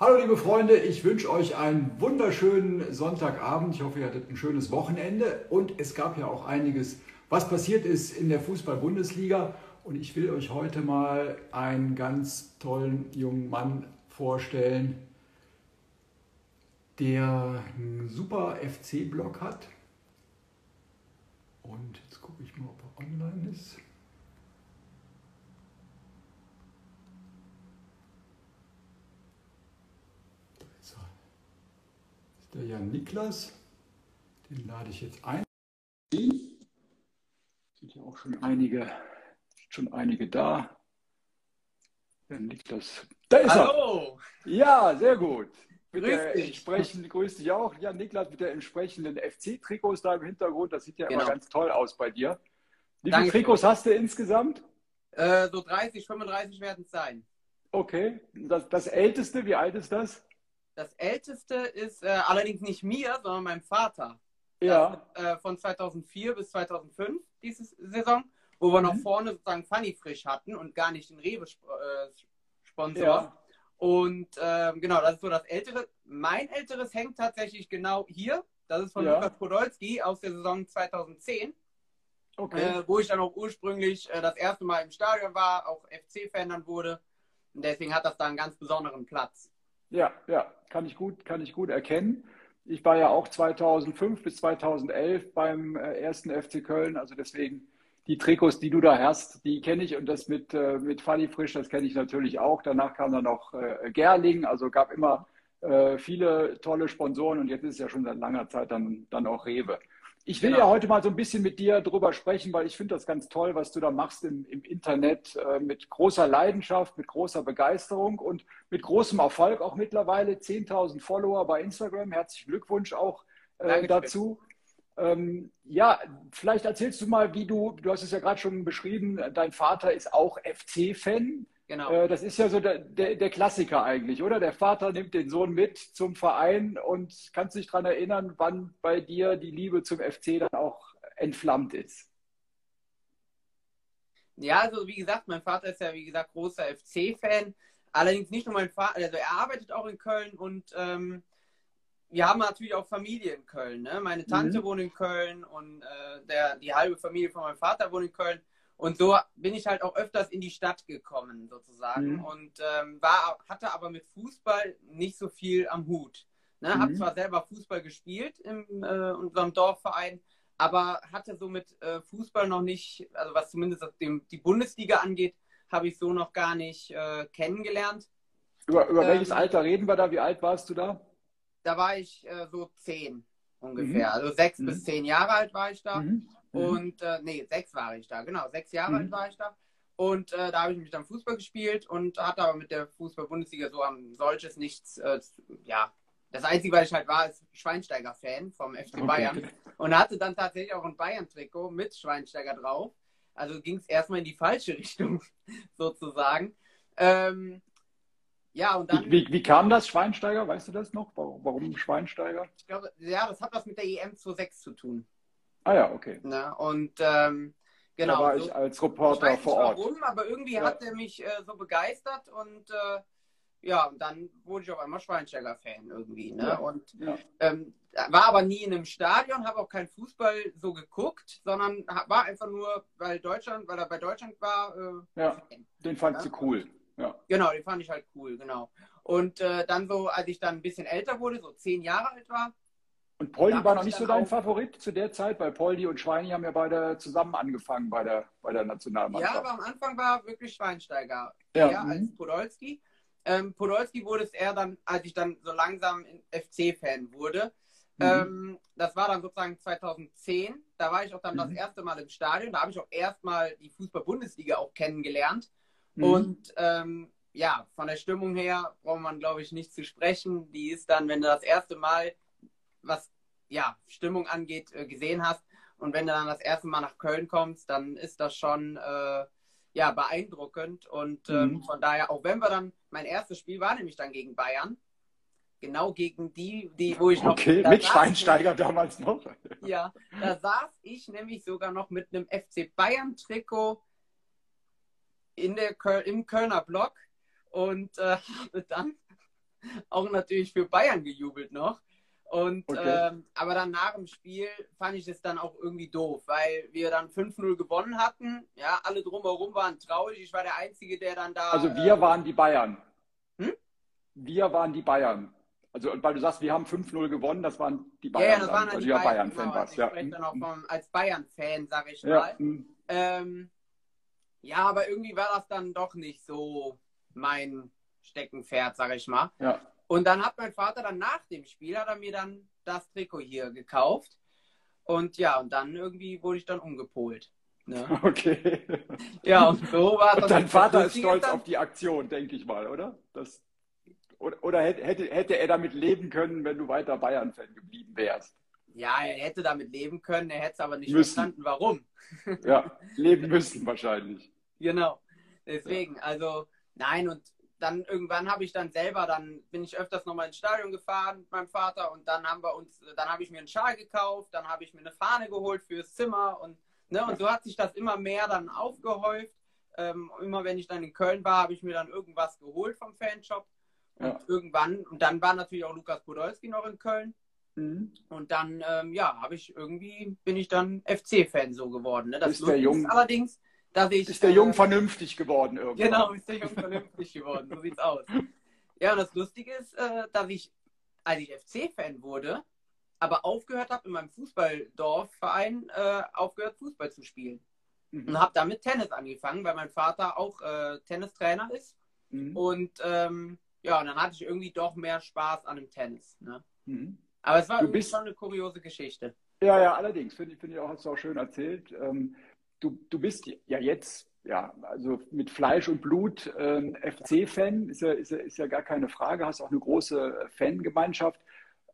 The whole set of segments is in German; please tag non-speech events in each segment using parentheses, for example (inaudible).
Hallo liebe Freunde, ich wünsche euch einen wunderschönen Sonntagabend. Ich hoffe, ihr hattet ein schönes Wochenende und es gab ja auch einiges, was passiert ist in der Fußball-Bundesliga. Und ich will euch heute mal einen ganz tollen jungen Mann vorstellen, der einen super FC-Blog hat. Und jetzt gucke ich mal, ob er online ist. Der Jan Niklas. Den lade ich jetzt ein. Sind ja auch schon einige, schon einige da. Jan Niklas. Da ist Hallo. er. Ja, sehr gut. Mit grüß der dich. entsprechenden, grüß dich auch. Jan Niklas mit der entsprechenden FC-Trikots da im Hintergrund. Das sieht ja genau. immer ganz toll aus bei dir. Wie viele Trikots hast du insgesamt? Äh, so 30, 35 werden es sein. Okay. Das, das älteste, wie alt ist das? Das älteste ist äh, allerdings nicht mir, sondern meinem Vater. Ja. Das, äh, von 2004 bis 2005, diese Saison, wo wir mhm. noch vorne sozusagen Funny frisch hatten und gar nicht den Rewe-Sponsor. Äh, ja. Und ähm, genau, das ist so das Ältere. Mein Älteres hängt tatsächlich genau hier. Das ist von ja. Lukas Podolski aus der Saison 2010. Okay. Äh, wo ich dann auch ursprünglich äh, das erste Mal im Stadion war, auch FC-Fan dann wurde. Und deswegen hat das da einen ganz besonderen Platz. Ja, ja, kann ich gut, kann ich gut erkennen. Ich war ja auch 2005 bis 2011 beim äh, ersten FC Köln, also deswegen die Trikots, die du da hast, die kenne ich und das mit, äh, mit Fanny Frisch, das kenne ich natürlich auch. Danach kam dann noch äh, Gerling, also gab immer viele tolle Sponsoren und jetzt ist es ja schon seit langer Zeit dann, dann auch Rewe. Ich will genau. ja heute mal so ein bisschen mit dir drüber sprechen, weil ich finde das ganz toll, was du da machst im, im Internet äh, mit großer Leidenschaft, mit großer Begeisterung und mit großem Erfolg auch mittlerweile. 10.000 Follower bei Instagram. Herzlichen Glückwunsch auch äh, dazu. Ähm, ja, vielleicht erzählst du mal, wie du, du hast es ja gerade schon beschrieben, dein Vater ist auch FC-Fan. Genau. Äh, das ist ja so der, der, der, Klassiker eigentlich, oder? Der Vater nimmt den Sohn mit zum Verein und kannst dich daran erinnern, wann bei dir die Liebe zum FC dann auch entflammt ist. Ja, also wie gesagt, mein Vater ist ja, wie gesagt, großer FC-Fan. Allerdings nicht nur mein Vater, also er arbeitet auch in Köln und ähm, wir haben natürlich auch Familie in Köln. Ne? Meine Tante mhm. wohnt in Köln und äh, der, die halbe Familie von meinem Vater wohnt in Köln. Und so bin ich halt auch öfters in die Stadt gekommen, sozusagen. Mhm. Und ähm, war, hatte aber mit Fußball nicht so viel am Hut. Ne? Mhm. Hab zwar selber Fußball gespielt in äh, unserem Dorfverein, aber hatte so mit äh, Fußball noch nicht, also was zumindest dem, die Bundesliga angeht, habe ich so noch gar nicht äh, kennengelernt. Über, über ähm, welches Alter reden wir da? Wie alt warst du da? Da war ich äh, so zehn ungefähr. Mhm. Also sechs bis mhm. zehn Jahre alt war ich da. Mhm. Mhm. Und äh, nee, sechs war ich da, genau, sechs Jahre mhm. alt war ich da. Und äh, da habe ich mich dann Fußball gespielt und hatte aber mit der Fußball-Bundesliga so am solches nichts, äh, ja. Das Einzige, was ich halt war, ist Schweinsteiger-Fan vom FC okay. Bayern. Und hatte dann tatsächlich auch ein Bayern-Trikot mit Schweinsteiger drauf. Also ging es erstmal in die falsche Richtung, (laughs) sozusagen. Ähm, ja, und dann. Wie, wie, wie, kam das Schweinsteiger? Weißt du das noch? Warum, warum Schweinsteiger? Ich glaube, ja, das hat was mit der EM 26 zu tun. Ah ja, okay. Ne? Und ähm, genau. Da war ich als Reporter ich vor Ort. Warum, aber irgendwie ja. hat er mich äh, so begeistert und äh, ja, dann wurde ich auf einmal Schweinsteiger-Fan irgendwie. Ne? Ja. Und ja. Ähm, war aber nie in einem Stadion, habe auch keinen Fußball so geguckt, sondern war einfach nur, weil Deutschland, weil er bei Deutschland war. Äh, ja, den fand du cool. Ja. Genau, den fand ich halt cool, genau. Und äh, dann so, als ich dann ein bisschen älter wurde, so zehn Jahre alt war, und Poldi war noch nicht so dein. Favorit zu der Zeit, weil Poldi und Schweini haben ja beide zusammen angefangen bei der, bei der Nationalmannschaft. Ja, aber am Anfang war wirklich Schweinsteiger ja. eher mhm. als Podolski. Ähm, Podolski wurde es eher dann, als ich dann so langsam FC-Fan wurde. Mhm. Ähm, das war dann sozusagen 2010. Da war ich auch dann mhm. das erste Mal im Stadion. Da habe ich auch erstmal die Fußball-Bundesliga auch kennengelernt. Mhm. Und ähm, ja, von der Stimmung her braucht man, glaube ich, nicht zu sprechen. Die ist dann, wenn du das erste Mal was ja, Stimmung angeht, äh, gesehen hast. Und wenn du dann das erste Mal nach Köln kommst, dann ist das schon äh, ja, beeindruckend. Und ähm, mhm. von daher, auch wenn wir dann, mein erstes Spiel war nämlich dann gegen Bayern. Genau gegen die, die wo ich noch. Okay, mit Schweinsteiger damals noch. (laughs) Ja, da saß ich nämlich sogar noch mit einem FC Bayern-Trikot in der Köl im Kölner Block und äh, (laughs) habe dann auch natürlich für Bayern gejubelt noch. Und okay. ähm, aber dann nach dem Spiel fand ich es dann auch irgendwie doof, weil wir dann 5-0 gewonnen hatten. Ja, alle drumherum waren traurig. Ich war der Einzige, der dann da. Also wir äh, waren die Bayern. Hm? Wir waren die Bayern. Also weil du sagst, wir haben 5-0 gewonnen, das waren die Bayern. Ja, ja das waren dann, also die Bayern, Bayern-Fan genau, warst. Also ich ja. spreche dann auch vom, als Bayern-Fan, sag ich mal. Hm. Ähm, ja, aber irgendwie war das dann doch nicht so mein Steckenpferd, sag ich mal. Ja. Und dann hat mein Vater dann nach dem Spiel, hat er mir dann das Trikot hier gekauft. Und ja, und dann irgendwie wurde ich dann umgepolt. Ne? (laughs) Okay. Ja, und so war das. Dein Vater ist stolz dann... auf die Aktion, denke ich mal, oder? Das, oder, oder hätte, hätte er damit leben können, wenn du weiter Bayern-Fan geblieben wärst? Ja, er hätte damit leben können, er hätte es aber nicht müssen. verstanden, warum. Ja, leben (laughs) müssen wahrscheinlich. Genau. Deswegen, also nein, und dann irgendwann habe ich dann selber, dann bin ich öfters nochmal ins Stadion gefahren mit meinem Vater und dann haben wir uns, dann habe ich mir einen Schal gekauft, dann habe ich mir eine Fahne geholt fürs Zimmer und, ne, und so hat sich das immer mehr dann aufgehäuft. Ähm, immer wenn ich dann in Köln war, habe ich mir dann irgendwas geholt vom Fanshop. Und ja. irgendwann, und dann war natürlich auch Lukas Podolski noch in Köln. Mhm. Und dann, ähm, ja, habe ich irgendwie, bin ich dann FC-Fan so geworden. Ne? Das ist Jung. allerdings, dass ich. Ist der Jung äh, vernünftig geworden irgendwann. Genau, ist der Jung vernünftig geworden. So sieht's aus. Ja, und das Lustige ist, äh, dass ich, als ich FC-Fan wurde, aber aufgehört habe, in meinem Fußballdorfverein äh, aufgehört, Fußball zu spielen. Mhm. Und habe damit Tennis angefangen, weil mein Vater auch äh, Tennistrainer ist. Mhm. Und ähm, ja, und dann hatte ich irgendwie doch mehr Spaß an dem Tennis. Ne? Mhm. Aber es war bist... schon eine kuriose Geschichte. Ja, ja, allerdings, finde ich, find ich auch, hast du auch schön erzählt. Ähm, du, du bist ja jetzt, ja, also mit Fleisch und Blut äh, FC-Fan, ist ja, ist, ja, ist ja gar keine Frage, hast auch eine große Fangemeinschaft.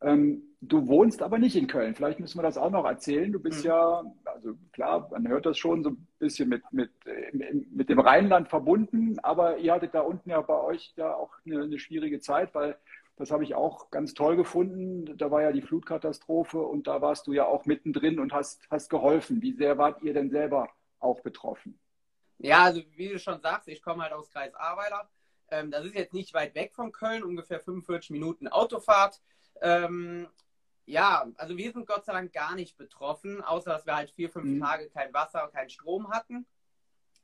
Ähm, du wohnst aber nicht in Köln. Vielleicht müssen wir das auch noch erzählen. Du bist mhm. ja, also klar, man hört das schon so ein bisschen mit, mit, mit dem Rheinland verbunden, aber ihr hattet da unten ja bei euch ja auch eine, eine schwierige Zeit, weil das habe ich auch ganz toll gefunden. Da war ja die Flutkatastrophe und da warst du ja auch mittendrin und hast, hast geholfen. Wie sehr wart ihr denn selber auch betroffen? Ja, also wie du schon sagst, ich komme halt aus Kreis Ahrweiler. Ähm, das ist jetzt nicht weit weg von Köln, ungefähr 45 Minuten Autofahrt. Ähm, ja, also wir sind Gott sei Dank gar nicht betroffen, außer dass wir halt vier, fünf mhm. Tage kein Wasser, kein Strom hatten.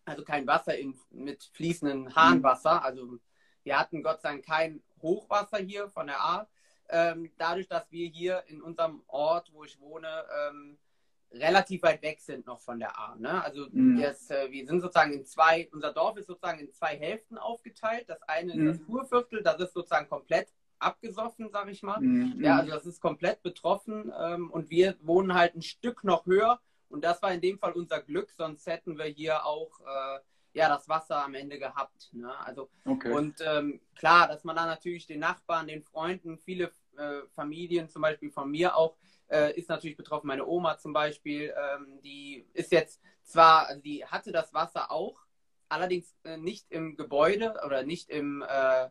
Also kein Wasser in, mit fließendem Hahnwasser. Mhm. Also wir hatten Gott sei Dank kein Hochwasser hier von der A. Ähm, dadurch, dass wir hier in unserem Ort, wo ich wohne, ähm, relativ weit weg sind noch von der A. Ne? Also mhm. das, äh, wir sind sozusagen in zwei, unser Dorf ist sozusagen in zwei Hälften aufgeteilt. Das eine mhm. ist das Kurviertel, das ist sozusagen komplett abgesoffen, sag ich mal. Mhm. Ja, also das ist komplett betroffen ähm, und wir wohnen halt ein Stück noch höher und das war in dem Fall unser Glück, sonst hätten wir hier auch äh, ja, das Wasser am Ende gehabt. Ne? Also, okay. Und ähm, klar, dass man dann natürlich den Nachbarn, den Freunden, viele äh, Familien, zum Beispiel von mir auch, äh, ist natürlich betroffen. Meine Oma zum Beispiel, ähm, die ist jetzt zwar, also die hatte das Wasser auch, allerdings äh, nicht im Gebäude oder nicht im, äh,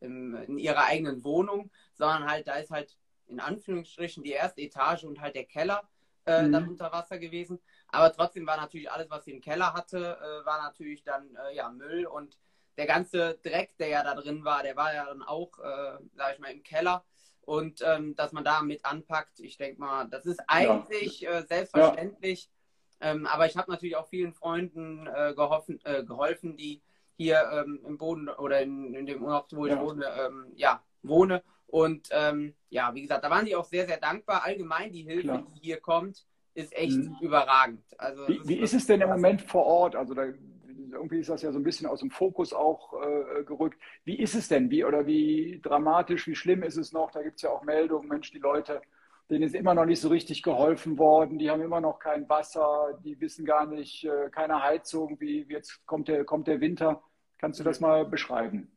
im, in ihrer eigenen Wohnung, sondern halt, da ist halt in Anführungsstrichen die erste Etage und halt der Keller äh, mhm. dann unter Wasser gewesen. Aber trotzdem war natürlich alles, was sie im Keller hatte, äh, war natürlich dann äh, ja Müll und der ganze Dreck, der ja da drin war, der war ja dann auch, äh, sag ich mal, im Keller. Und ähm, dass man da mit anpackt, ich denke mal, das ist eigentlich ja. äh, selbstverständlich. Ja. Ähm, aber ich habe natürlich auch vielen Freunden äh, geholfen, äh, geholfen, die hier ähm, im Boden oder in, in dem Ort, wo ich ja. wohne, ähm, ja, wohne. Und ähm, ja, wie gesagt, da waren die auch sehr, sehr dankbar. Allgemein die Hilfe, Klar. die hier kommt, ist echt mhm. überragend. Also, wie, wie ist es denn im Moment vor Ort? Also da, irgendwie ist das ja so ein bisschen aus dem Fokus auch äh, gerückt. Wie ist es denn? Wie oder wie dramatisch, wie schlimm ist es noch? Da gibt es ja auch Meldungen, Mensch, die Leute, denen ist immer noch nicht so richtig geholfen worden, die haben immer noch kein Wasser, die wissen gar nicht, äh, keine Heizung, wie, wie jetzt kommt der, kommt der Winter. Kannst du das mal beschreiben?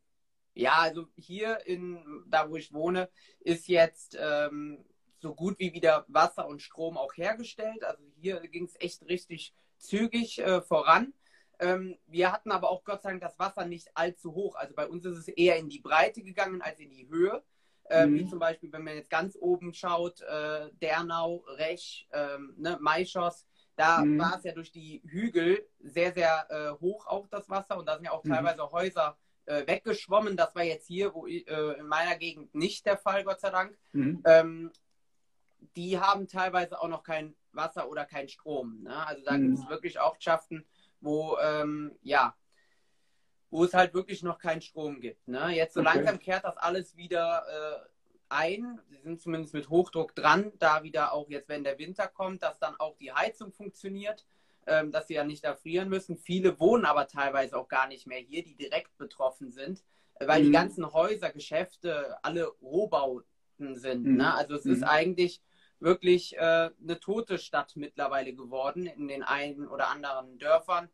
Ja, also hier in da wo ich wohne, ist jetzt ähm, so gut wie wieder Wasser und Strom auch hergestellt. Also hier ging es echt richtig zügig äh, voran. Ähm, wir hatten aber auch Gott sei Dank das Wasser nicht allzu hoch. Also bei uns ist es eher in die Breite gegangen als in die Höhe. Äh, mhm. Wie zum Beispiel, wenn man jetzt ganz oben schaut, äh, Dernau, Rech, ähm, ne, Maischos, da mhm. war es ja durch die Hügel sehr, sehr äh, hoch auch das Wasser und da sind ja auch mhm. teilweise Häuser äh, weggeschwommen. Das war jetzt hier, wo äh, in meiner Gegend nicht der Fall, Gott sei Dank. Mhm. Ähm, die haben teilweise auch noch kein Wasser oder kein Strom. Ne? Also da mhm. gibt es wirklich Ortschaften, wo ähm, ja, wo es halt wirklich noch keinen Strom gibt. Ne? Jetzt so okay. langsam kehrt das alles wieder äh, ein. Sie sind zumindest mit Hochdruck dran, da wieder auch jetzt, wenn der Winter kommt, dass dann auch die Heizung funktioniert, ähm, dass sie ja nicht erfrieren müssen. Viele wohnen aber teilweise auch gar nicht mehr hier, die direkt betroffen sind, äh, weil mhm. die ganzen Häuser, Geschäfte, alle Rohbauten sind. Mhm. Ne? Also es mhm. ist eigentlich wirklich äh, eine tote Stadt mittlerweile geworden in den einen oder anderen Dörfern.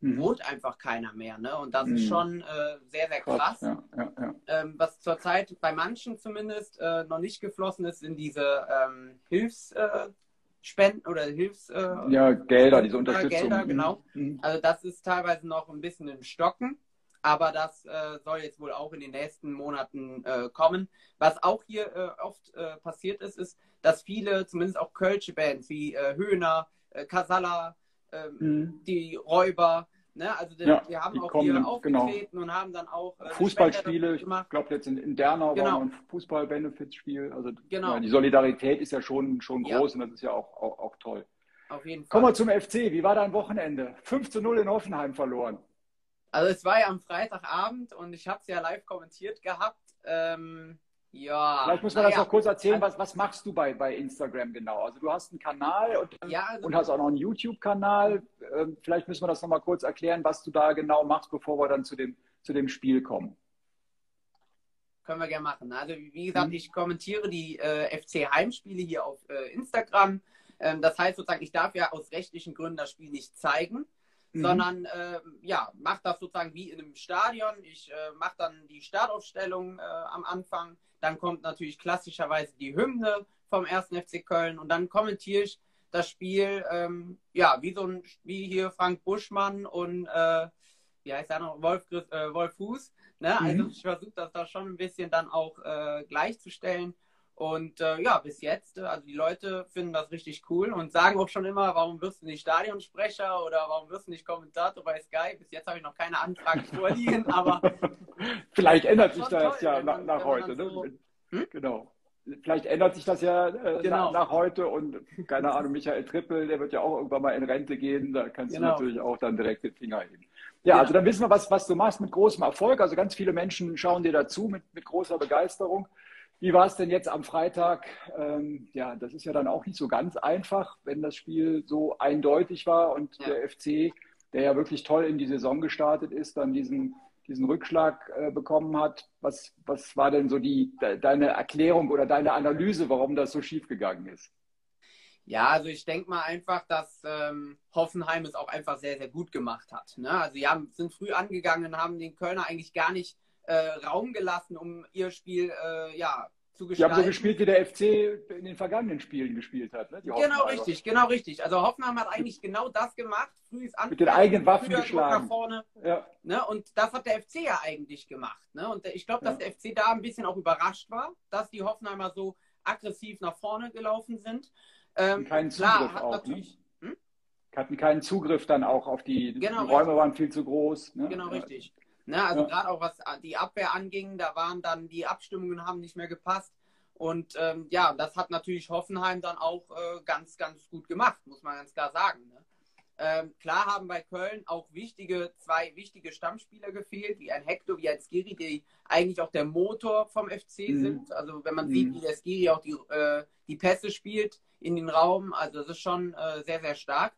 Mhm. Wohnt einfach keiner mehr. Ne? Und das mhm. ist schon äh, sehr, sehr krass. Ja, ja, ja. Ähm, was zurzeit bei manchen zumindest äh, noch nicht geflossen ist, sind diese ähm, Hilfsspenden äh, oder Hilfs. Äh, ja, Gelder, diese Unterstützung. Gelder, genau. Mhm. Also das ist teilweise noch ein bisschen im Stocken. Aber das äh, soll jetzt wohl auch in den nächsten Monaten äh, kommen. Was auch hier äh, oft äh, passiert ist, ist, dass viele, zumindest auch Kölsche Bands wie äh, Höhner, äh, Casalla, ähm, mhm. die Räuber, ne? also die, ja, die haben auch hier genau. aufgetreten genau. und haben dann auch Fußballspiele, ich glaube jetzt in, in Dernau genau. war ein Fußball-Benefits-Spiel. Also genau. ja, die Solidarität ist ja schon, schon groß ja. und das ist ja auch, auch, auch toll. Auf jeden Fall. Kommen wir zum FC. Wie war dein Wochenende? 5 zu 0 in Hoffenheim verloren. Also es war ja am Freitagabend und ich habe es ja live kommentiert gehabt. Ähm, ja. Vielleicht muss man das ja. noch kurz erzählen. Was, was machst du bei, bei Instagram genau? Also du hast einen Kanal und, ja, also und hast auch noch einen YouTube-Kanal. Ähm, vielleicht müssen wir das noch mal kurz erklären, was du da genau machst, bevor wir dann zu dem, zu dem Spiel kommen. Können wir gerne machen. Also wie gesagt, mhm. ich kommentiere die äh, FC-Heimspiele hier auf äh, Instagram. Ähm, das heißt sozusagen, ich darf ja aus rechtlichen Gründen das Spiel nicht zeigen mhm. sondern äh, ja, macht das sozusagen wie in einem Stadion. Ich äh, mache dann die Startaufstellung äh, am Anfang, dann kommt natürlich klassischerweise die Hymne vom 1. FC Köln und dann kommentiere ich das Spiel, ähm, ja, wie so ein, wie hier Frank Buschmann und äh, wie heißt er noch, Wolf, äh, Wolf Fuß. Ne? Also mhm. ich versuche das da schon ein bisschen dann auch äh, gleichzustellen. Und äh, ja, bis jetzt, äh, also die Leute finden das richtig cool und sagen auch schon immer, warum wirst du nicht Stadionsprecher oder warum wirst du nicht Kommentator bei Sky? Bis jetzt habe ich noch keine Anfrage (laughs) vorliegen, aber. (laughs) Vielleicht ändert sich das toll, ja nach, nach heute. Ne? So, ne? hm? Genau. Vielleicht ändert sich das ja äh, genau. nach, nach, heute und keine Ahnung, (laughs) Michael Trippel, der wird ja auch irgendwann mal in Rente gehen, da kannst genau. du natürlich auch dann direkt den Finger heben. Ja, ja, also dann wissen wir, was, was du machst mit großem Erfolg. Also ganz viele Menschen schauen dir dazu mit, mit großer Begeisterung. Wie war es denn jetzt am Freitag? Ähm, ja, das ist ja dann auch nicht so ganz einfach, wenn das Spiel so eindeutig war und ja. der FC, der ja wirklich toll in die Saison gestartet ist, dann diesen, diesen Rückschlag äh, bekommen hat. Was, was war denn so die, de, deine Erklärung oder deine Analyse, warum das so schief gegangen ist? Ja, also ich denke mal einfach, dass ähm, Hoffenheim es auch einfach sehr, sehr gut gemacht hat. Ne? Also sie haben, sind früh angegangen, haben den Kölner eigentlich gar nicht Raum gelassen, um ihr Spiel äh, ja, zu gestalten. Die haben so gespielt, wie der FC in den vergangenen Spielen gespielt hat. Ne? genau richtig, genau richtig. Also Hoffenheim hat eigentlich genau das gemacht. Früh ist Mit den eigenen Waffen geschlagen. Nach vorne. Ja. Ne? Und das hat der FC ja eigentlich gemacht. Ne? Und ich glaube, dass ja. der FC da ein bisschen auch überrascht war, dass die Hoffenheimer so aggressiv nach vorne gelaufen sind. Ähm, keinen Zugriff klar, auch, ne? hm? Hatten keinen Zugriff dann auch auf die, genau, die Räume richtig. waren viel zu groß. Ne? Genau, richtig. Ne, also ja. gerade auch was die Abwehr anging, da waren dann die Abstimmungen haben nicht mehr gepasst. Und ähm, ja, das hat natürlich Hoffenheim dann auch äh, ganz, ganz gut gemacht, muss man ganz klar sagen. Ne? Ähm, klar haben bei Köln auch wichtige, zwei wichtige Stammspieler gefehlt, wie ein Hector, wie ein Skiri, die eigentlich auch der Motor vom FC mhm. sind. Also wenn man mhm. sieht, wie der Skiri auch die, äh, die Pässe spielt in den Raum, also das ist schon äh, sehr, sehr stark.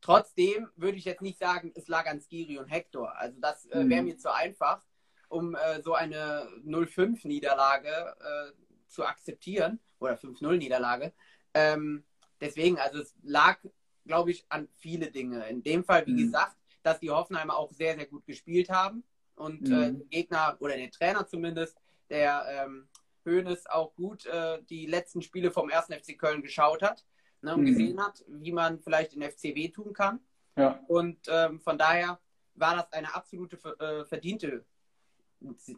Trotzdem würde ich jetzt nicht sagen, es lag an Skiri und Hector. Also das äh, wäre mhm. mir zu einfach, um äh, so eine 0-5-Niederlage äh, zu akzeptieren oder 5-0-Niederlage. Ähm, deswegen, also es lag, glaube ich, an viele Dinge. In dem Fall, wie mhm. gesagt, dass die Hoffenheimer auch sehr, sehr gut gespielt haben und äh, mhm. Gegner oder der Trainer zumindest, der ähm, Hoeneß auch gut äh, die letzten Spiele vom 1. FC Köln geschaut hat ne, und mhm. gesehen hat, wie man vielleicht in FCW tun kann. Ja. Und ähm, von daher war das eine absolute äh, verdiente,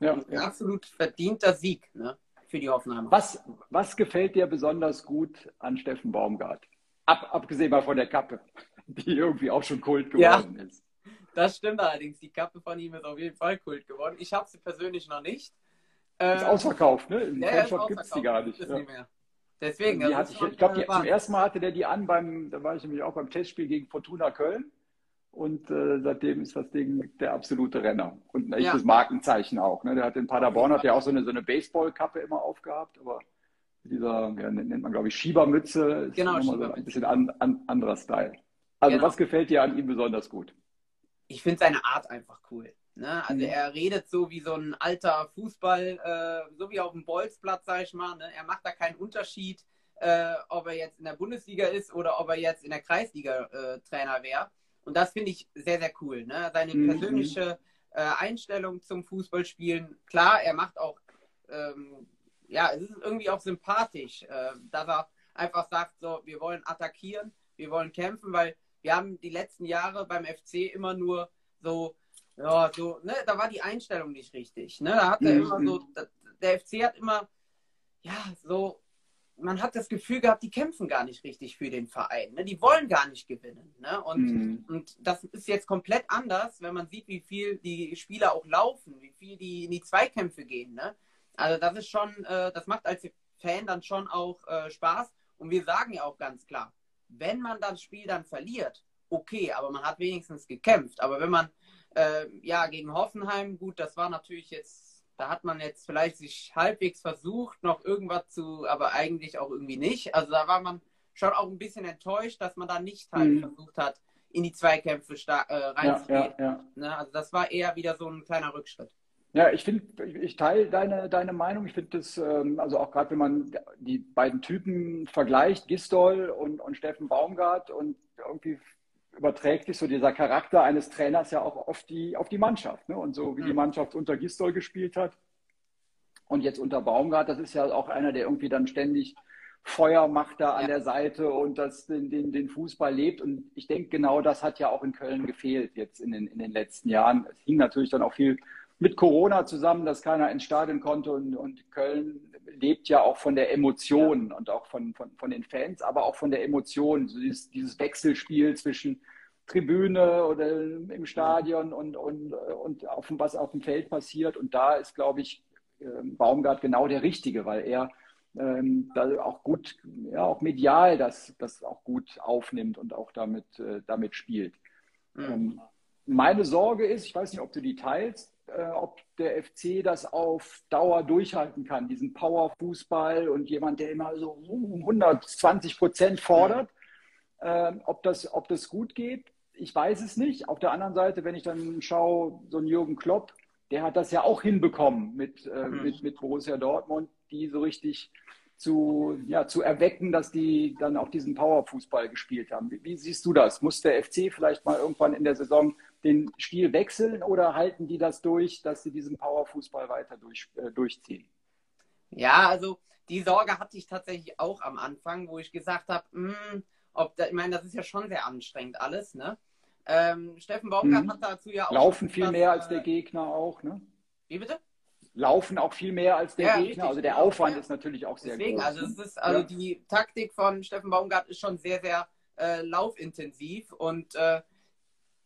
ja, ein ja. absolut verdienter Sieg ne, für die Hoffenheimer. Was, was gefällt dir besonders gut an Steffen Baumgart? Ab, abgesehen mal von der Kappe, die irgendwie auch schon Kult geworden ist. Das stimmt allerdings. Die Kappe von ihm ist auf jeden Fall Kult geworden. Ich habe sie persönlich noch nicht. Ist ähm, ausverkauft, ne? Im ja, Fanshop gibt es die gar nicht. Ja. nicht Deswegen. Die hatte ich ich glaube, zum ersten Mal hatte der die an beim, da war ich nämlich auch beim Testspiel gegen Fortuna Köln. Und äh, seitdem ist das Ding der absolute Renner. Und ein echtes ja. Markenzeichen auch. Ne? Der hat in Paderborn hat ja auch so eine, so eine Baseballkappe immer aufgehabt, aber dieser, ja, nennt man, glaube ich, Schiebermütze ist genau, Schiebermütze. So ein bisschen an, an, anderer Style. Also genau. was gefällt dir an ihm besonders gut? Ich finde seine Art einfach cool. Ne? Also mhm. er redet so wie so ein alter Fußball, äh, so wie auf dem Bolzplatz, sag ich mal. Ne? Er macht da keinen Unterschied, äh, ob er jetzt in der Bundesliga ist oder ob er jetzt in der Kreisliga äh, Trainer wäre. Und das finde ich sehr, sehr cool. Ne? Seine mhm. persönliche äh, Einstellung zum Fußballspielen. Klar, er macht auch, ähm, ja, es ist irgendwie auch sympathisch, äh, dass er einfach sagt, so, wir wollen attackieren, wir wollen kämpfen, weil wir haben die letzten Jahre beim FC immer nur so, ja, so, ne, da war die Einstellung nicht richtig. Ne? Da hat er mhm. immer so, der FC hat immer, ja, so man hat das Gefühl gehabt, die kämpfen gar nicht richtig für den Verein. Ne? Die wollen gar nicht gewinnen. Ne? Und, mhm. und das ist jetzt komplett anders, wenn man sieht, wie viel die Spieler auch laufen, wie viel die in die Zweikämpfe gehen. Ne? Also das ist schon, äh, das macht als Fan dann schon auch äh, Spaß. Und wir sagen ja auch ganz klar, wenn man das Spiel dann verliert, okay, aber man hat wenigstens gekämpft. Aber wenn man äh, ja gegen Hoffenheim, gut, das war natürlich jetzt da hat man jetzt vielleicht sich halbwegs versucht, noch irgendwas zu, aber eigentlich auch irgendwie nicht. Also da war man schon auch ein bisschen enttäuscht, dass man da nicht halt mhm. versucht hat, in die Zweikämpfe äh, reinzugehen. Ja, ja, ja. Ne? Also das war eher wieder so ein kleiner Rückschritt. Ja, ich finde, ich teile deine, deine Meinung. Ich finde das, ähm, also auch gerade wenn man die beiden Typen vergleicht, Gistol und, und Steffen Baumgart und irgendwie überträgt sich so dieser Charakter eines Trainers ja auch auf die, auf die Mannschaft. Ne? Und so wie die mhm. Mannschaft unter Gistol gespielt hat und jetzt unter Baumgart, das ist ja auch einer, der irgendwie dann ständig Feuer macht da an ja. der Seite und das den, den, den Fußball lebt. Und ich denke, genau das hat ja auch in Köln gefehlt jetzt in den, in den letzten Jahren. Es hing natürlich dann auch viel mit Corona zusammen, dass keiner ins Stadion konnte und, und Köln lebt ja auch von der Emotion ja. und auch von, von, von den Fans, aber auch von der Emotion, so dieses, dieses Wechselspiel zwischen Tribüne oder im Stadion und, und, und auf dem, was auf dem Feld passiert. Und da ist, glaube ich, ähm, Baumgart genau der Richtige, weil er ähm, da auch gut, ja, auch medial das, das auch gut aufnimmt und auch damit, äh, damit spielt. Mhm. Ähm, meine Sorge ist, ich weiß nicht, ob du die teilst, äh, ob der FC das auf Dauer durchhalten kann, diesen Power-Fußball und jemand, der immer so 120 Prozent fordert, äh, ob, das, ob das gut geht. Ich weiß es nicht. Auf der anderen Seite, wenn ich dann schaue, so ein Jürgen Klopp, der hat das ja auch hinbekommen mit, äh, mhm. mit, mit Borussia Dortmund, die so richtig zu, ja, zu erwecken, dass die dann auch diesen Power-Fußball gespielt haben. Wie, wie, siehst du das? Muss der FC vielleicht mal irgendwann in der Saison den Stil wechseln oder halten die das durch, dass sie diesen Powerfußball weiter durch, äh, durchziehen? Ja, also die Sorge hatte ich tatsächlich auch am Anfang, wo ich gesagt habe, hm, ob da, ich meine, das ist ja schon sehr anstrengend alles, ne? Ähm, Steffen Baumgart mhm. hat dazu ja auch. Laufen viel mehr als der Gegner auch, ne? Wie bitte? Laufen auch viel mehr als der ja, Gegner. Richtig, also der Aufwand ja. ist natürlich auch sehr Deswegen, groß. Also, es ist, also ja. die Taktik von Steffen Baumgart ist schon sehr, sehr äh, laufintensiv und äh,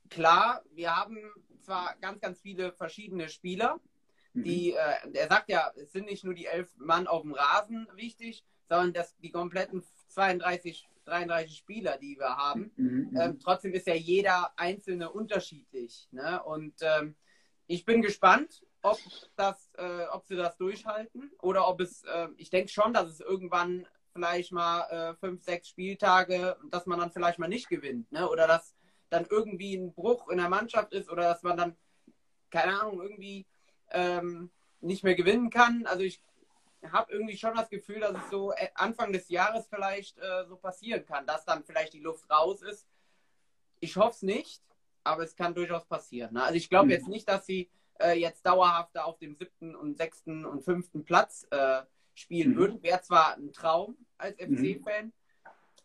klar, wir haben zwar ganz, ganz viele verschiedene Spieler, mhm. die, äh, er sagt ja, es sind nicht nur die elf Mann auf dem Rasen wichtig, sondern dass die kompletten 32, 33 Spieler, die wir haben. Mhm. mhm. Ähm, trotzdem ist ja jeder einzelne unterschiedlich. Ne? Und ähm, ich bin gespannt, ob, das, äh, ob sie das durchhalten oder ob es, äh, ich denke schon, dass es irgendwann vielleicht mal äh, fünf, sechs Spieltage, dass man dann vielleicht mal nicht gewinnt. Ne? Oder dass dann irgendwie ein Bruch in der Mannschaft ist oder dass man dann, keine Ahnung, irgendwie ähm, nicht mehr gewinnen kann. Also ich habe irgendwie schon das Gefühl, dass es so äh, Anfang des Jahres vielleicht äh, so passieren kann, dass dann vielleicht die Luft raus ist. Ich hoffe es nicht, aber es kann durchaus passieren. Ne? Also ich glaube mhm. jetzt nicht, dass sie äh, jetzt dauerhaft auf dem siebten und sechsten und fünften Platz äh, spielen mhm. würden. Wäre zwar ein Traum als FC-Fan, mhm.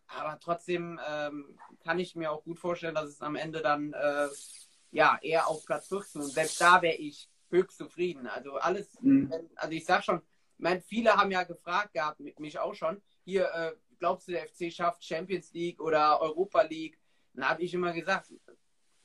aber trotzdem ähm, kann ich mir auch gut vorstellen, dass es am Ende dann äh, ja eher auf Platz 14 und selbst da wäre ich höchst zufrieden. Also alles, mhm. also ich sag schon, meine, viele haben ja gefragt gehabt, mich auch schon, hier, äh, glaubst du, der FC schafft Champions League oder Europa League? Dann habe ich immer gesagt,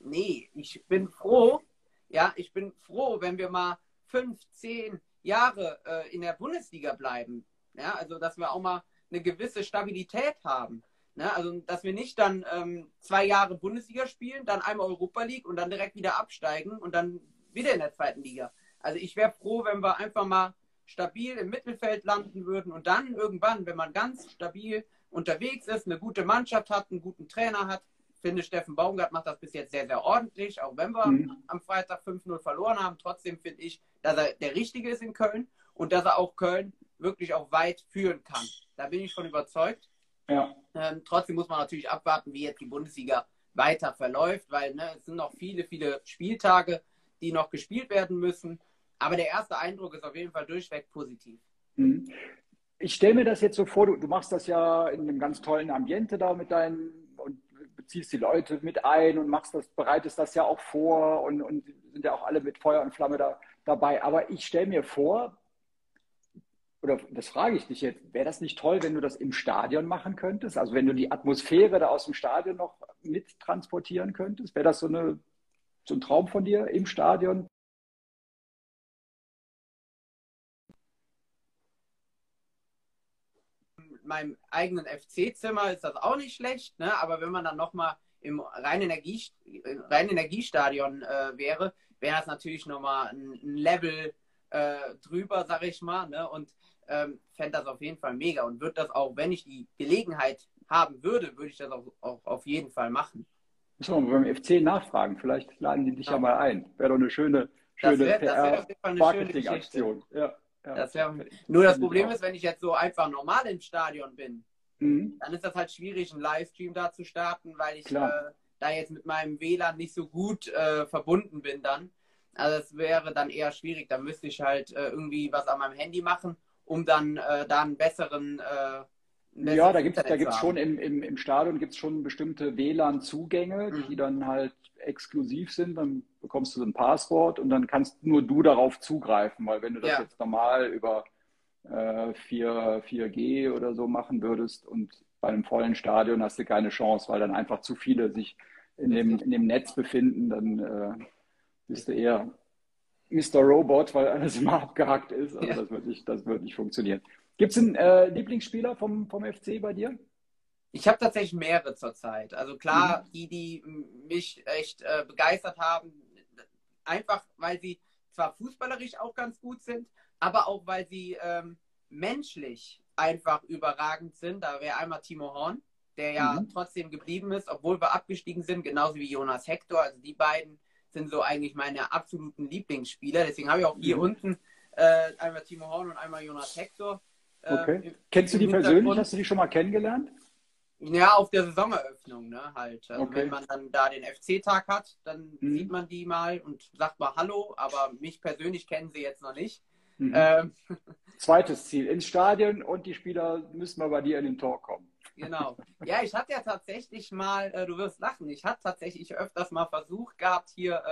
Nee, ich bin froh, ja, ich bin froh, wenn wir mal fünf, zehn Jahre äh, in der Bundesliga bleiben. Ja, also dass wir auch mal eine gewisse Stabilität haben. Ne? Also dass wir nicht dann ähm, zwei Jahre Bundesliga spielen, dann einmal Europa League und dann direkt wieder absteigen und dann wieder in der zweiten Liga. Also ich wäre froh, wenn wir einfach mal stabil im Mittelfeld landen würden und dann irgendwann, wenn man ganz stabil unterwegs ist, eine gute Mannschaft hat, einen guten Trainer hat, finde Steffen Baumgart macht das bis jetzt sehr, sehr ordentlich, auch wenn wir mhm. am Freitag 5-0 verloren haben. Trotzdem finde ich, dass er der Richtige ist in Köln und dass er auch Köln wirklich auch weit führen kann. Da bin ich von überzeugt. Ja. Ähm, trotzdem muss man natürlich abwarten, wie jetzt die Bundesliga weiter verläuft, weil ne, es sind noch viele, viele Spieltage, die noch gespielt werden müssen. Aber der erste Eindruck ist auf jeden Fall durchweg positiv. Mhm. Ich stelle mir das jetzt so vor, du, du, machst das ja in einem ganz tollen Ambiente da mit deinen und beziehst die Leute mit ein und machst das, bereitest das ja auch vor und, und sind ja auch alle mit Feuer und Flamme da, dabei. Aber ich stelle mir vor, oder das frage ich dich jetzt, wäre das nicht toll, wenn du das im Stadion machen könntest? Also wenn du die Atmosphäre da aus dem Stadion noch mit transportieren könntest? Wäre das so, eine, so ein Traum von dir im Stadion? Mit meinem eigenen FC-Zimmer ist das auch nicht schlecht, ne? aber wenn man dann nochmal im reinen Energie, rein Energiestadion äh, wäre, wäre das natürlich nochmal ein, ein Level äh, drüber, sag ich mal. Ne? Und ähm, fände das auf jeden Fall mega und würde das auch, wenn ich die Gelegenheit haben würde, würde ich das auch, auch auf jeden Fall machen. Müssen wir beim FC nachfragen. Vielleicht laden die dich ja, ja mal ein. Wäre doch eine schöne, schöne PR-Marketing-Aktion. Ja, ja. Das wär, nur das Problem ist, wenn ich jetzt so einfach normal im Stadion bin, mhm. dann ist das halt schwierig, einen Livestream da zu starten, weil ich äh, da jetzt mit meinem WLAN nicht so gut äh, verbunden bin dann. Also es wäre dann eher schwierig. Da müsste ich halt äh, irgendwie was an meinem Handy machen um dann äh, da einen besseren. Ja, da gibt es da gibt's schon im, im, im Stadion gibt's schon bestimmte WLAN-Zugänge, mhm. die dann halt exklusiv sind. Dann bekommst du ein Passwort und dann kannst nur du darauf zugreifen, weil wenn du das ja. jetzt normal über äh, 4, 4G oder so machen würdest und bei einem vollen Stadion hast du keine Chance, weil dann einfach zu viele sich in dem, in dem Netz befinden, dann äh, bist du eher Mr. Robot, weil alles immer abgehackt ist. Also ja. das, wird nicht, das wird nicht funktionieren. Gibt es einen äh, Lieblingsspieler vom, vom FC bei dir? Ich habe tatsächlich mehrere zurzeit. Also klar, mhm. die, die mich echt äh, begeistert haben, einfach weil sie zwar fußballerisch auch ganz gut sind, aber auch weil sie ähm, menschlich einfach überragend sind. Da wäre einmal Timo Horn, der ja mhm. trotzdem geblieben ist, obwohl wir abgestiegen sind, genauso wie Jonas Hector. Also die beiden sind so eigentlich meine absoluten Lieblingsspieler. Deswegen habe ich auch hier mhm. unten äh, einmal Timo Horn und einmal Jonas Hector. Äh, okay. Kennst du die persönlich? Hast du die schon mal kennengelernt? Ja, auf der Saisoneröffnung, ne, halt. Also okay. wenn man dann da den FC-Tag hat, dann mhm. sieht man die mal und sagt mal Hallo, aber mich persönlich kennen sie jetzt noch nicht. Mhm. Ähm. (laughs) Zweites Ziel, ins Stadion und die Spieler müssen mal bei dir in den Tor kommen. Genau. Ja, ich hatte ja tatsächlich mal, äh, du wirst lachen, ich hatte tatsächlich öfters mal versucht gehabt, hier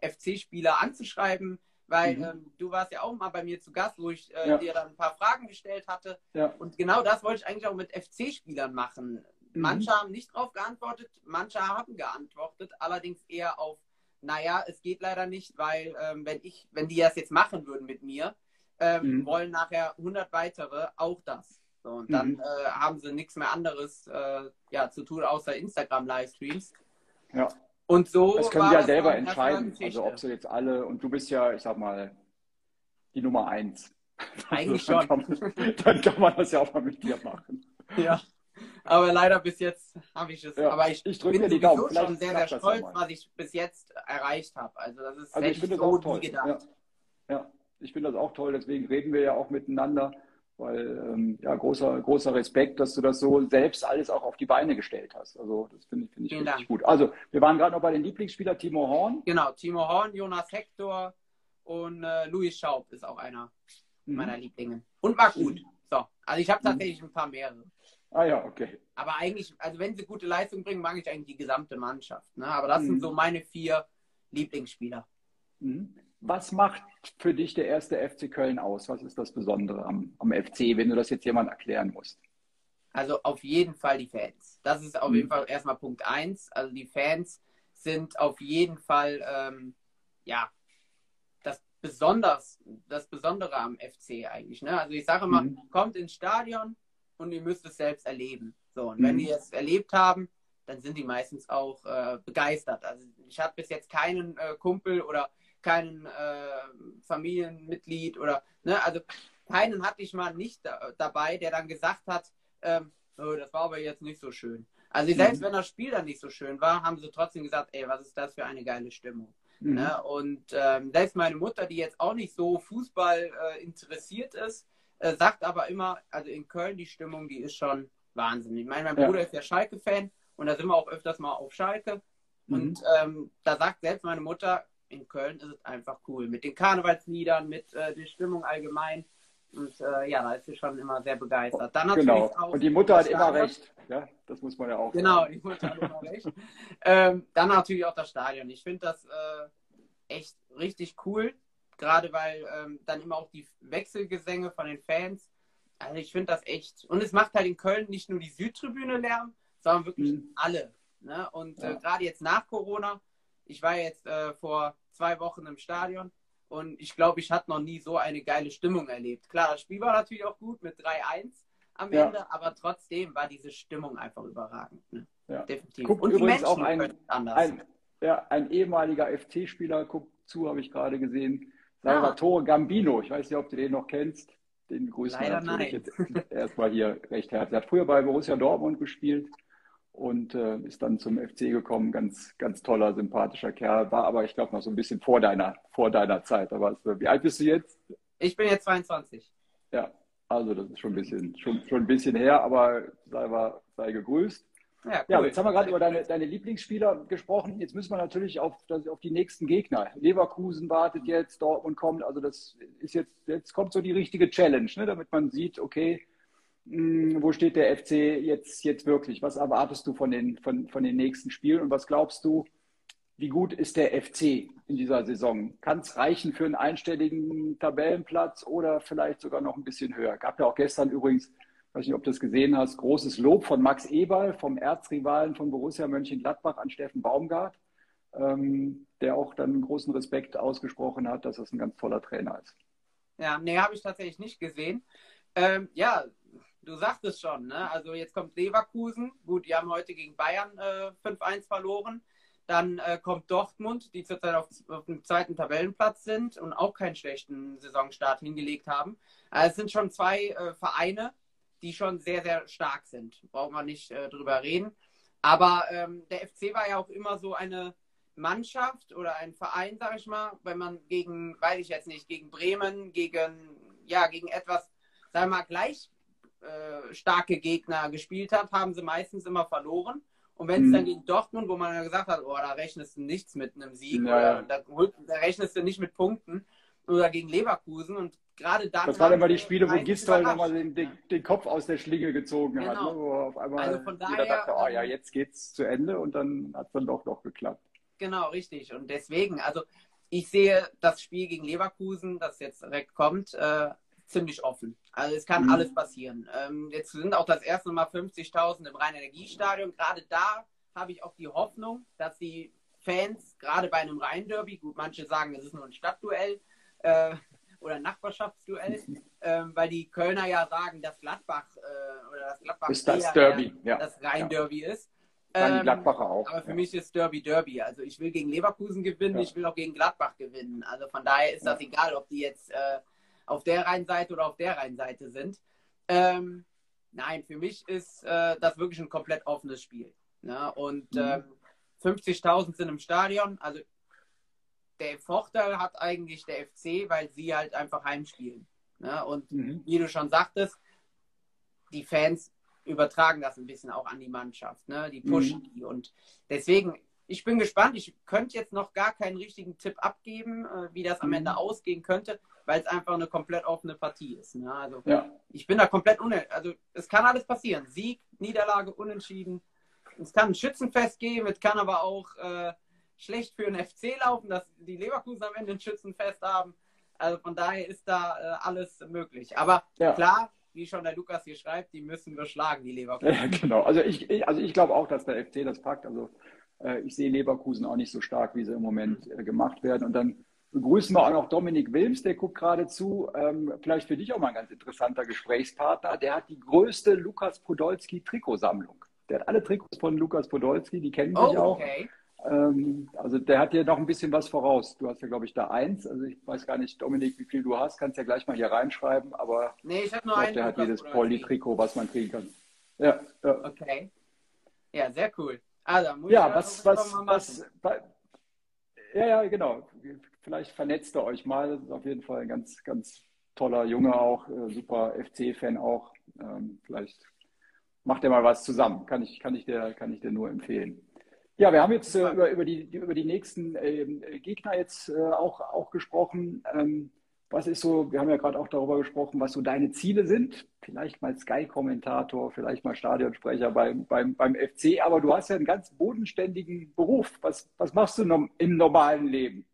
äh, FC-Spieler anzuschreiben, weil mhm. ähm, du warst ja auch mal bei mir zu Gast, wo ich äh, ja. dir dann ein paar Fragen gestellt hatte. Ja. Und genau das wollte ich eigentlich auch mit FC-Spielern machen. Mhm. Manche haben nicht darauf geantwortet, manche haben geantwortet, allerdings eher auf, naja, es geht leider nicht, weil ähm, wenn ich, wenn die das jetzt machen würden mit mir, ähm, mhm. wollen nachher 100 weitere auch das. So, und dann mhm. äh, haben sie nichts mehr anderes äh, ja, zu tun, außer Instagram-Livestreams. Ja. Und so. Das können sie ja selber entscheiden. Also ob sie jetzt alle, und du bist ja, ich sag mal, die Nummer eins. (laughs) Eigentlich also, dann schon. Kann man, dann kann man das ja auch mal mit dir machen. Ja. Aber leider bis jetzt habe ich es. Ja, aber ich, ich bin die Daumen. schon sehr, sehr stolz, was ich bis jetzt erreicht habe. Also das ist also ich finde so das auch toll. Ja. ja, ich finde das auch toll. Deswegen reden wir ja auch miteinander. Weil ähm, ja, großer, großer Respekt, dass du das so selbst alles auch auf die Beine gestellt hast. Also das finde ich, find ich richtig Dank. gut. Also wir waren gerade noch bei den Lieblingsspielern Timo Horn. Genau, Timo Horn, Jonas Hector und äh, Luis Schaub ist auch einer mhm. meiner Lieblinge. Und war gut. So, also ich habe mhm. tatsächlich ein paar mehrere. Ah ja, okay. Aber eigentlich, also wenn sie gute Leistung bringen, mag ich eigentlich die gesamte Mannschaft. Ne? Aber das mhm. sind so meine vier Lieblingsspieler. Mhm. Was macht für dich der erste FC Köln aus? Was ist das Besondere am, am FC, wenn du das jetzt jemand erklären musst? Also auf jeden Fall die Fans. Das ist auf mhm. jeden Fall erstmal Punkt eins. Also die Fans sind auf jeden Fall ähm, ja das besonders das Besondere am FC eigentlich. Ne? Also ich sage immer, mhm. kommt ins Stadion und ihr müsst es selbst erleben. So und mhm. wenn die es erlebt haben, dann sind die meistens auch äh, begeistert. Also ich habe bis jetzt keinen äh, Kumpel oder keinen äh, Familienmitglied oder ne, also keinen hatte ich mal nicht da, dabei, der dann gesagt hat, ähm, oh, das war aber jetzt nicht so schön. Also selbst mhm. wenn das Spiel dann nicht so schön war, haben sie trotzdem gesagt, ey, was ist das für eine geile Stimmung. Mhm. Ne? Und ähm, selbst meine Mutter, die jetzt auch nicht so Fußball äh, interessiert ist, äh, sagt aber immer, also in Köln die Stimmung, die ist schon Wahnsinn. Ich meine, mein ja. Bruder ist ja Schalke-Fan und da sind wir auch öfters mal auf Schalke. Mhm. Und ähm, da sagt selbst meine Mutter, in Köln ist es einfach cool. Mit den Karnevalsliedern, mit äh, der Stimmung allgemein. Und äh, ja, da ist sie schon immer sehr begeistert. Dann genau. Auch und die Mutter hat immer recht. Ja, das muss man ja auch. Genau, sagen. die Mutter hat immer recht. (laughs) Ähm, dann natürlich auch das Stadion. Ich finde das äh, echt richtig cool. Gerade weil ähm, dann immer auch die Wechselgesänge von den Fans. Also ich finde das echt. Und es macht halt in Köln nicht nur die Südtribüne Lärm, sondern wirklich mhm. alle. Ne? Und äh, ja. gerade jetzt nach Corona, ich war jetzt äh, vor zwei Wochen im Stadion und ich glaube, ich hatte noch nie so eine geile Stimmung erlebt. Klar, das Spiel war natürlich auch gut mit 3-1 am ja. Ende, aber trotzdem war diese Stimmung einfach überragend. Ne? Ja. Definitiv. Guckt und übrigens auch ein, ein, ja, ein ehemaliger FC-Spieler, guckt zu, habe ich gerade gesehen. Salvatore ah. Gambino. Ich weiß nicht, ob du den noch kennst. Den grüßen wir natürlich nein. jetzt (laughs) erstmal hier recht herzlich. Er hat früher bei Borussia Dortmund gespielt und äh, ist dann zum FC gekommen. Ganz, ganz toller, sympathischer Kerl. War aber, ich glaube, noch so ein bisschen vor deiner, vor deiner Zeit. Aber wie alt bist du jetzt? Ich bin jetzt 22. Ja, also das ist schon ein bisschen, schon, schon ein bisschen her, aber sei, sei gegrüßt. Ja, cool. ja, jetzt haben wir gerade über deine, deine Lieblingsspieler gesprochen. Jetzt müssen wir natürlich auf, das, auf die nächsten Gegner. Leverkusen wartet jetzt, Dortmund kommt. Also das ist jetzt, jetzt kommt so die richtige Challenge, ne, damit man sieht, okay, wo steht der FC jetzt, jetzt wirklich? Was erwartest du von den, von, von den nächsten Spielen und was glaubst du, wie gut ist der FC in dieser Saison? Kann es reichen für einen einstelligen Tabellenplatz oder vielleicht sogar noch ein bisschen höher? Gab ja auch gestern übrigens, weiß nicht, ob du das gesehen hast, großes Lob von Max Eberl, vom Erzrivalen von Borussia Mönchengladbach an Steffen Baumgart, ähm, der auch dann großen Respekt ausgesprochen hat, dass das ein ganz toller Trainer ist. Ja, nee, habe ich tatsächlich nicht gesehen. Ähm, ja, du sagtest schon, ne? Also jetzt kommt Leverkusen. Gut, die haben heute gegen Bayern äh, 5-1 verloren. Dann äh, kommt Dortmund, die zurzeit auf, auf, dem zweiten Tabellenplatz sind und auch keinen schlechten Saisonstart hingelegt haben. Also es sind schon zwei äh, Vereine, die schon sehr, sehr stark sind. Braucht man nicht äh, drüber reden. Aber ähm, der FC war ja auch immer so eine Mannschaft oder ein Verein, sag ich mal, wenn man gegen, weiß ich jetzt nicht, gegen Bremen, gegen, ja, gegen etwas, sagen wir mal, gleich äh, starke Gegner gespielt hat, haben sie meistens immer verloren. Und wenn es mhm. dann gegen Dortmund, wo man ja gesagt hat, oh, da rechnest du nichts mit einem Sieg ja, oder da, da, rechnest du nicht mit Punkten oder gegen Leverkusen und gerade dann. Das waren immer die Spiele, wo Gistol nochmal den, den, den, Kopf aus der Schlinge gezogen genau. hat. Ne? Wo auf einmal also von daher, dachte, oh ja, jetzt geht's zu Ende und dann hat es dann doch noch geklappt. Genau, richtig. Und deswegen, also ich sehe das Spiel gegen Leverkusen, das jetzt direkt kommt, äh, ziemlich offen. Also es kann mhm. alles passieren. Ähm, jetzt sind auch das erste Mal 50.000 im Rhein-Energiestadion. Gerade da habe ich auch die Hoffnung, dass die Fans, gerade bei einem Rhein-Derby, gut, manche sagen, es ist nur ein Stadtduell äh, oder ein Nachbarschaftsduell, äh, weil die Kölner ja sagen, dass Gladbach äh, oder das Gladbach ist das Derby, ja. das Rhein-Derby ja. ist. Dann die ähm, Gladbacher auch. Aber für ja. mich ist Derby Derby. Also ich will gegen Leverkusen gewinnen, ja. ich will auch gegen Gladbach gewinnen. Also von daher ist das egal, ob die jetzt äh, auf der Rheinseite oder auf der Rheinseite sind. Ähm, nein, für mich ist äh, das wirklich ein komplett offenes Spiel. Ne? Und mhm. ähm, 50.000 sind im Stadion. Also der Vorteil hat eigentlich der FC, weil sie halt einfach heimspielen. Ne? Und mhm. wie du schon sagtest, die Fans übertragen das ein bisschen auch an die Mannschaft. Ne? Die pushen mhm. die. Und deswegen, ich bin gespannt. Ich könnte jetzt noch gar keinen richtigen Tipp abgeben, äh, wie das am Ende mhm. ausgehen könnte weil es einfach eine komplett offene Partie ist. Ne? Also ja. ich bin da komplett unentschieden. Also es kann alles passieren. Sieg, Niederlage, Unentschieden. Es kann ein Schützenfest geben, es kann aber auch äh, schlecht für den FC laufen, dass die Leverkusen am Ende ein Schützenfest haben. Also von daher ist da äh, alles möglich. Aber ja. klar, wie schon der Lukas hier schreibt, die müssen wir schlagen, die Leverkusen. (laughs) Ja, genau. Also ich, ich also ich glaube auch, dass der FC das packt. Also ich sehe Leverkusen auch nicht so stark, wie sie im Moment äh, gemacht werden. Und dann begrüßen wir auch noch Dominik Wilms, der guckt gerade zu. Ähm, vielleicht für dich auch mal ein ganz interessanter Gesprächspartner. Der hat die größte Lukas Podolski Trikotsammlung. Der hat alle Trikots von Lukas Podolski, die kennen oh, okay. auch. Ähm, also der hat dir noch ein bisschen was voraus. Du hast ja, glaube ich, da eins. Also ich weiß gar nicht, Dominik, wie viel du hast. Kannst ja gleich mal hier reinschreiben. Aber nee, ich habe nur einen. Der hat jedes Polly-Trikot, was man kriegen kann. Ja, ja. Okay. Ja, sehr cool. Also, muss ja, was, was, was, was, ja, ja, genau. Vielleicht vernetzt ihr euch mal. Das ist auf jeden Fall ein ganz, ganz toller Junge auch, äh, super FC-Fan auch. Ähm, vielleicht macht ihr mal was zusammen. Kann ich, kann ich, dir, kann ich dir nur empfehlen. Ja, wir haben jetzt äh, über, über, die, über die nächsten äh, Gegner jetzt äh, auch, auch gesprochen. Ähm, was ist so, wir haben ja gerade auch darüber gesprochen, was so deine Ziele sind. Vielleicht mal Sky-Kommentator, vielleicht mal Stadionsprecher beim, beim, beim FC, aber du hast ja einen ganz bodenständigen Beruf. Was, was machst du im normalen Leben?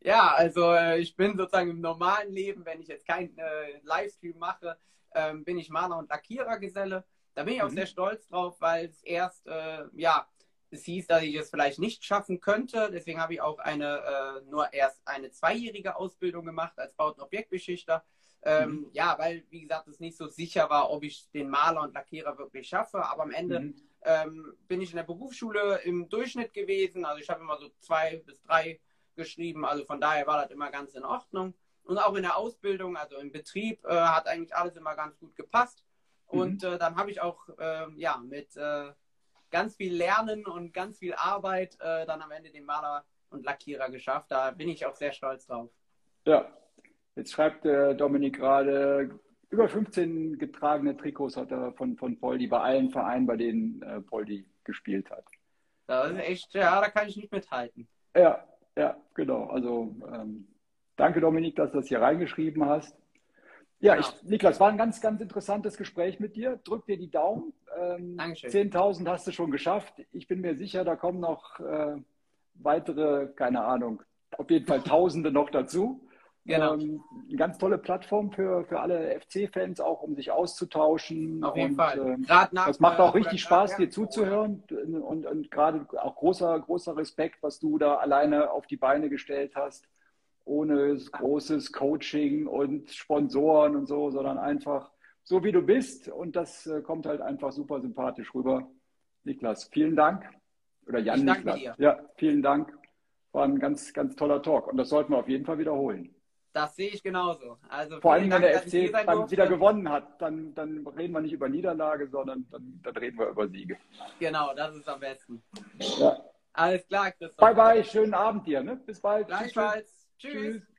Ja, also äh, ich bin sozusagen im normalen Leben, wenn ich jetzt keinen äh, Livestream mache, ähm, bin ich Maler und Lackierergeselle. Da bin ich auch mhm. sehr stolz drauf, weil es erst, äh, ja, es hieß, dass ich es vielleicht nicht schaffen könnte. Deswegen habe ich auch eine äh, nur erst eine zweijährige Ausbildung gemacht als Baut- und Objektbeschichter. Ähm, mhm. Ja, weil, wie gesagt, es nicht so sicher war, ob ich den Maler und Lackierer wirklich schaffe. Aber am Ende mhm. ähm, bin ich in der Berufsschule im Durchschnitt gewesen. Also ich habe immer so zwei bis drei geschrieben. Also von daher war das immer ganz in Ordnung. Und auch in der Ausbildung, also im Betrieb, äh, hat eigentlich alles immer ganz gut gepasst. Und mhm. äh, dann habe ich auch äh, ja, mit äh, ganz viel Lernen und ganz viel Arbeit äh, dann am Ende den Maler und Lackierer geschafft. Da bin ich auch sehr stolz drauf. Ja, jetzt schreibt äh, Dominik gerade, über 15 getragene Trikots hat er von, von Poldi bei allen Vereinen, bei denen äh, Poldi gespielt hat. Das ist echt, ja, da kann ich nicht mithalten. Ja, ja, genau. Also ähm, danke Dominik, dass du das hier reingeschrieben hast. Ja, genau. ich, Niklas, war ein ganz, ganz interessantes Gespräch mit dir. Drück dir die Daumen. Ähm, Dankeschön. 10.000 hast du schon geschafft. Ich bin mir sicher, da kommen noch äh, weitere, keine Ahnung, auf jeden Fall Tausende noch dazu. Genau. Ähm, eine ganz tolle Plattform für, für alle FC-Fans, auch um sich auszutauschen. Auf jeden und, Fall. Äh, nach, das macht auch richtig Spaß, dir zuzuhören. Und, und, und gerade auch großer, großer Respekt, was du da alleine auf die Beine gestellt hast ohne großes Coaching und Sponsoren und so, sondern einfach so, wie du bist. Und das äh, kommt halt einfach super sympathisch rüber. Niklas, vielen Dank. Oder Jan Niklas. Dir. Ja, vielen Dank. War ein ganz, ganz toller Talk. Und das sollten wir auf jeden Fall wiederholen. Das sehe ich genauso. Also Vor allem, wenn der FC dann wieder gewonnen hat, dann, dann reden wir nicht über Niederlage, sondern dann, dann reden wir über Siege. Genau, das ist am besten. Ja. Alles klar, Christoph. Bye, bye. Schönen Abend dir. Ne? Bis bald. Gleichfalls. Tschüss. Tschüss.